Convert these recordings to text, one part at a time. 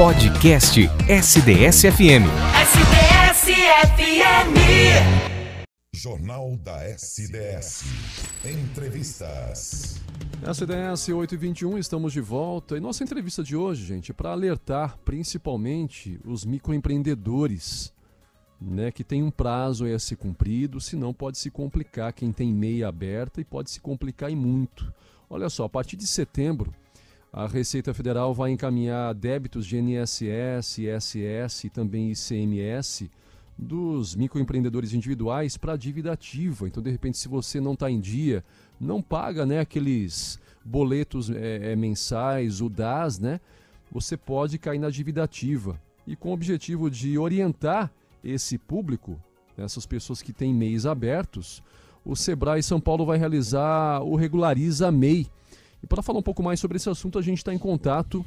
Podcast SDS-FM. SDS-FM. Jornal da SDS. Entrevistas. SDS 821, estamos de volta. E nossa entrevista de hoje, gente, é para alertar principalmente os microempreendedores, né, que tem um prazo a ser cumprido, senão pode se complicar quem tem meia aberta e pode se complicar e muito. Olha só, a partir de setembro, a Receita Federal vai encaminhar débitos de INSS, ISS e também ICMS dos microempreendedores individuais para dívida ativa. Então, de repente, se você não está em dia, não paga né, aqueles boletos é, é, mensais, o DAS, né? Você pode cair na dívida ativa. E com o objetivo de orientar esse público, essas pessoas que têm MEIs abertos, o Sebrae São Paulo vai realizar o Regulariza MEI. E para falar um pouco mais sobre esse assunto, a gente está em contato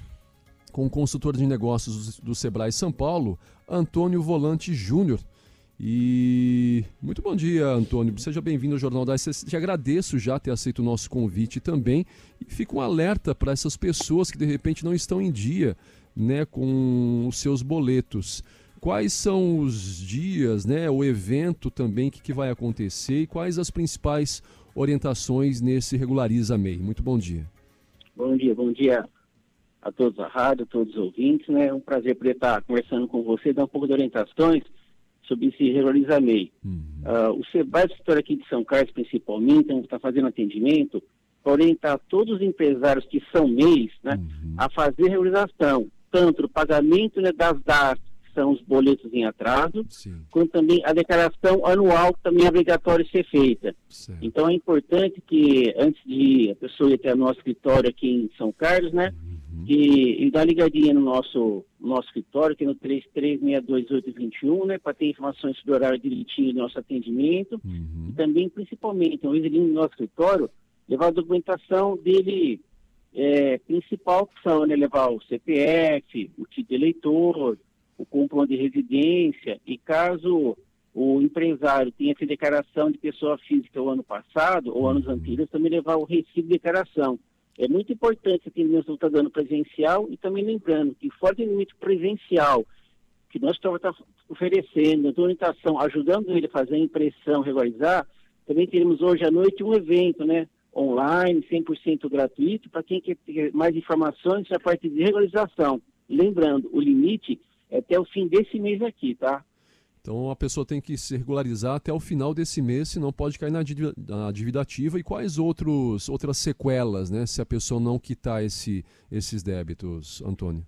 com o consultor de negócios do Sebrae São Paulo, Antônio Volante Júnior. E muito bom dia, Antônio. Seja bem-vindo ao Jornal da SS. Te agradeço já ter aceito o nosso convite também. E um alerta para essas pessoas que de repente não estão em dia né, com os seus boletos. Quais são os dias, né, o evento também que, que vai acontecer e quais as principais orientações nesse Regulariza MEI? Muito bom dia. Bom dia, bom dia a todos a rádio, a todos os ouvintes. Né? É um prazer poder estar conversando com você, dar um pouco de orientações sobre esse Regulariza MEI. Uhum. Uh, o Sebrae, setor aqui de São Carlos principalmente, está fazendo atendimento para orientar todos os empresários que são MEIs né, uhum. a fazer regularização, tanto o pagamento né, das que são os boletos em atraso, Sim. quanto também a declaração anual, que também é obrigatório ser feita. Certo. Então é importante que, antes de a pessoa ir até o nosso escritório aqui em São Carlos, né, uhum. E, e dá ligadinha no nosso, nosso escritório, que é no 33622821, né, para ter informações sobre o horário direitinho do nosso atendimento. Uhum. E também, principalmente, uma vez ele no nosso escritório, levar a documentação dele é, principal, que são né, levar o CPF, o título eleitor, o comprovante de residência, e caso o empresário tenha feito declaração de pessoa física o ano passado ou anos uhum. anteriores, também levar o recibo de declaração. É muito importante que o está dando presencial e também lembrando que fora do limite presencial que nós estamos tá oferecendo, a orientação, ajudando ele a fazer a impressão, regularizar, também teremos hoje à noite um evento, né? Online, 100% gratuito, para quem quer ter mais informações a partir de regularização. Lembrando, o limite até o fim desse mês aqui, tá? Então a pessoa tem que se regularizar até o final desse mês, senão pode cair na dívida, na dívida ativa. E quais outros, outras sequelas, né, se a pessoa não quitar esse, esses débitos, Antônio?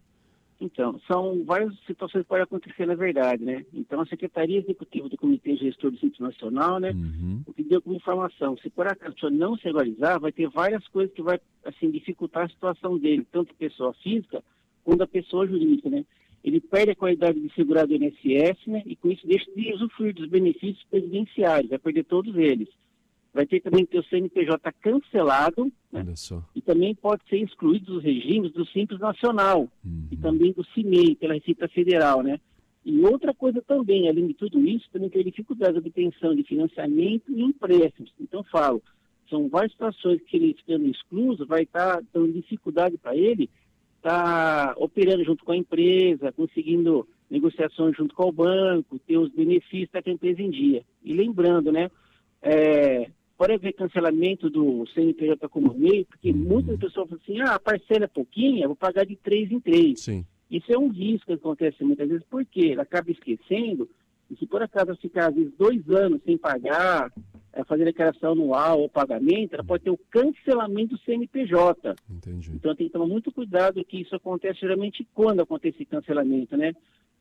Então, são várias situações que podem acontecer na verdade, né? Então, a Secretaria Executiva do Comitê Gestor do Centro Nacional, né, uhum. o que deu como informação, se por acaso a pessoa não se regularizar, vai ter várias coisas que vai, assim, dificultar a situação dele, tanto a pessoa física quanto a pessoa jurídica, né? Ele perde a qualidade de segurado do INSS, né, e com isso deixa de usufruir dos benefícios previdenciários, vai perder todos eles. Vai ter também que ter o CNPJ cancelado, né, e também pode ser excluído dos regimes do Simples Nacional, uhum. e também do CIMEI, pela Receita Federal, né. E outra coisa também, além de tudo isso, também tem dificuldade de obtenção de financiamento e empréstimos. Então, falo, são várias situações que ele ficando excluso, vai estar dando dificuldade para ele está operando junto com a empresa, conseguindo negociações junto com o banco, ter os benefícios da empresa em dia. E lembrando, né, é, pode haver cancelamento do CNPJ como meio, porque uhum. muitas pessoas falam assim, ah, a parcela é pouquinha, vou pagar de três em três. Sim. Isso é um risco que acontece muitas vezes, porque ela acaba esquecendo, e se por acaso ficar, às vezes, dois anos sem pagar, é, fazer declaração anual ou pagamento, ela pode ter o cancelamento do CNPJ. Entendi. Então tem que tomar muito cuidado que isso acontece geralmente quando acontece esse cancelamento, né?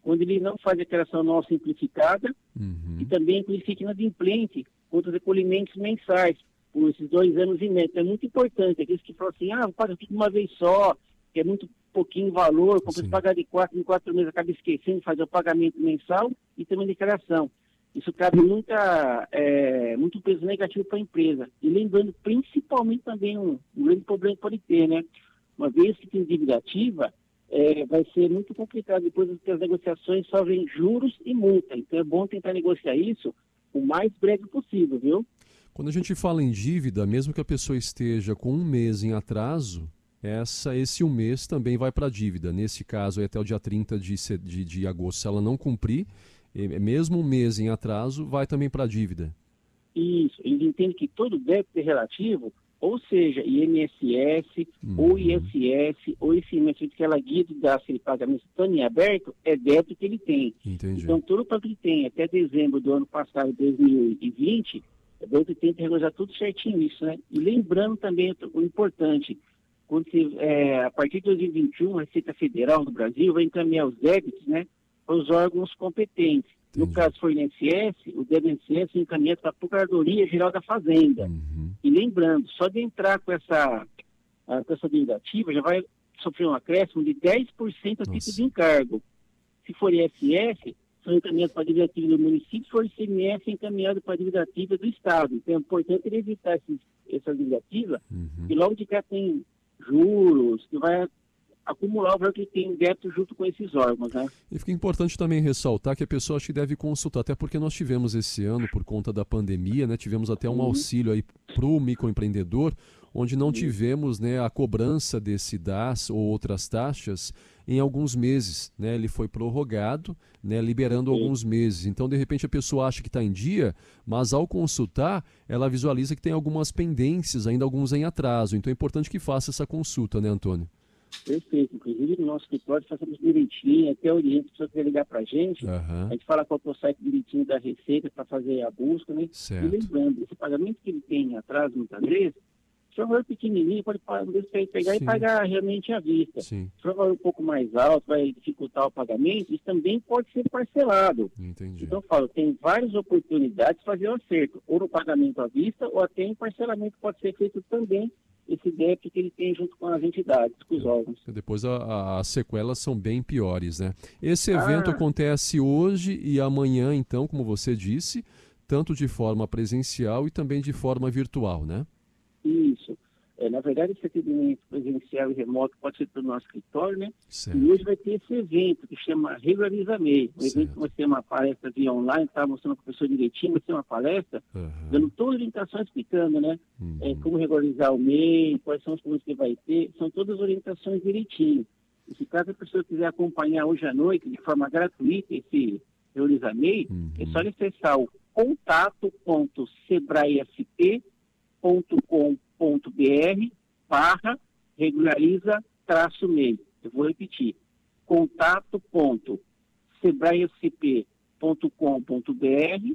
Quando ele não faz declaração anual simplificada uhum. e também ele fica inadimplente contra os recolhimentos mensais por esses dois anos e meio. Então é muito importante. Aqueles que falam assim, ah, vou pagar tudo de uma vez só, que é muito pouquinho valor, como pagar de quatro em quatro meses, acaba esquecendo de fazer o pagamento mensal e também declaração. Isso cabe muita, é, muito peso negativo para a empresa. E lembrando, principalmente também um, um, grande problema que pode ter, né? Uma vez que tem dívida ativa, é, vai ser muito complicado depois que as negociações sofrem juros e multa. Então é bom tentar negociar isso o mais breve possível, viu? Quando a gente fala em dívida, mesmo que a pessoa esteja com um mês em atraso, essa, esse um mês também vai para a dívida. Nesse caso, é até o dia 30 de, de, de agosto. Se ela não cumprir, mesmo um mês em atraso, vai também para a dívida. Isso, eles entendem que todo débito é relativo, ou seja, INSS, uhum. ou ISS, ou ICMS, aquela guia de gasto de pagamento estando em aberto, é débito que ele tem. Entendi. Então, todo o que ele tem até dezembro do ano passado, 2020, é débito que tem que regular tudo certinho isso, né? E lembrando também o importante, quando você, é, a partir de 2021, a Receita Federal do Brasil vai encaminhar os débitos, né, para os órgãos competentes. Entendi. No caso for INSS, o INSS encaminha para a Procuradoria Geral da Fazenda. Uhum. E lembrando, só de entrar com essa, com essa dívida ativa, já vai sofrer um acréscimo de 10% a título de encargo. Se for ISS, são encaminhados para a dívida ativa do município, se for ICMS, encaminhado para a dívida ativa do Estado. Então é importante evitar esses, essa dívida ativa, uhum. e logo de cá tem juros, que vai acumular o valor que tem débito junto com esses órgãos, né? E fica importante também ressaltar que a pessoa acho que deve consultar, até porque nós tivemos esse ano, por conta da pandemia, né, tivemos até um uhum. auxílio aí para o microempreendedor, onde não uhum. tivemos né, a cobrança desse DAS ou outras taxas em alguns meses. Né? Ele foi prorrogado, né, liberando Sim. alguns meses. Então, de repente, a pessoa acha que está em dia, mas ao consultar, ela visualiza que tem algumas pendências, ainda alguns em atraso. Então, é importante que faça essa consulta, né, Antônio? Perfeito. Inclusive, no nosso escritório, fazemos direitinho, até oriente, se você quiser ligar para a gente, uhum. a gente fala qual é o site direitinho da Receita para fazer a busca, né? Certo. E lembrando, esse pagamento que ele tem em atraso, muitas vezes, se for um valor pequenininho, pode pegar Sim. e pagar realmente à vista. Sim. Se for um valor um pouco mais alto, vai dificultar o pagamento, isso também pode ser parcelado. Entendi. Então, eu falo, tem várias oportunidades de fazer o acerto, ou no pagamento à vista, ou até em parcelamento pode ser feito também esse débito que ele tem junto com as entidades, com os órgãos. Depois a, a, as sequelas são bem piores, né? Esse evento ah. acontece hoje e amanhã, então, como você disse, tanto de forma presencial e também de forma virtual, né? É, na verdade, esse atendimento presencial e remoto pode ser pelo nosso escritório, né? Certo. E hoje vai ter esse evento que chama Regulariza MEI. O evento vai ser uma palestra via online, tá mostrando o professor direitinho, vai ser uma palestra, uhum. dando toda a orientação, explicando, né? Uhum. É, como regularizar o MEI, quais são os problemas que vai ter, são todas as orientações direitinho. E se caso a pessoa quiser acompanhar hoje à noite, de forma gratuita, esse Regulariza MEI, uhum. é só acessar o contato.sebraesp.com br barra regulariza traço MEI. Eu vou repetir, contato.sebraescp.com.br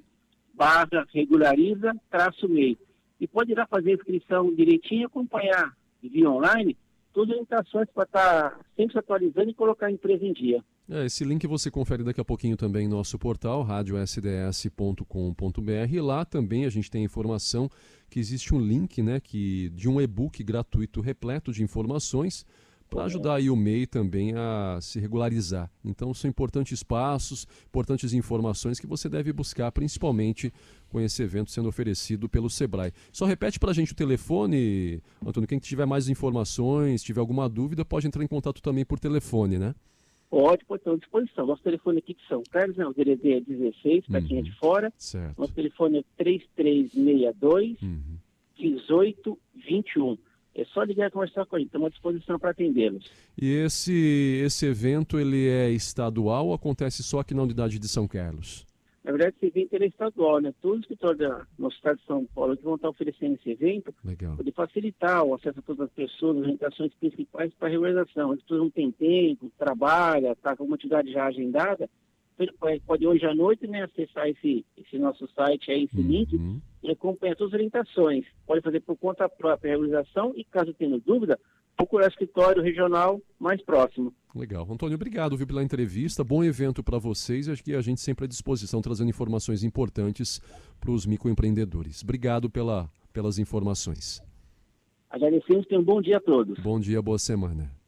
barra regulariza traço MEI. E pode ir lá fazer a inscrição direitinho e acompanhar via online todas as orientações para estar tá sempre se atualizando e colocar a empresa em dia. É, esse link você confere daqui a pouquinho também no nosso portal, radiosds.com.br. Lá também a gente tem informação que existe um link né, que, de um e-book gratuito repleto de informações para ajudar aí o MEI também a se regularizar. Então são importantes passos, importantes informações que você deve buscar, principalmente com esse evento sendo oferecido pelo Sebrae. Só repete para a gente o telefone, Antônio, quem tiver mais informações, tiver alguma dúvida, pode entrar em contato também por telefone, né? Pode, pode estar à disposição. Nosso telefone aqui de São Carlos, né, o DDD é 16, para uhum. quem é de fora. Certo. Nosso telefone é 3362 uhum. 1821. É só ligar e conversar com a gente, estamos à disposição para atendê-los. E esse, esse evento, ele é estadual ou acontece só aqui na unidade de São Carlos? Na verdade, esse evento é estadual, né? Todos os escritórios da nosso estado de São Paulo que vão estar oferecendo esse evento, Legal. poder facilitar o acesso a todas as pessoas, as orientações principais para a regularização. As pessoas não têm tempo, trabalha, está com uma atividade já agendada, pode hoje à noite né, acessar esse, esse nosso site, aí, esse uhum. link, e acompanhar todas as orientações. Pode fazer por conta própria a realização e, caso tenha dúvida, procurar o escritório regional mais próximo. Legal. Antônio, obrigado viu, pela entrevista. Bom evento para vocês. Acho que a gente sempre à disposição, trazendo informações importantes para os microempreendedores. Obrigado pela, pelas informações. Agradecemos e um bom dia a todos. Bom dia, boa semana.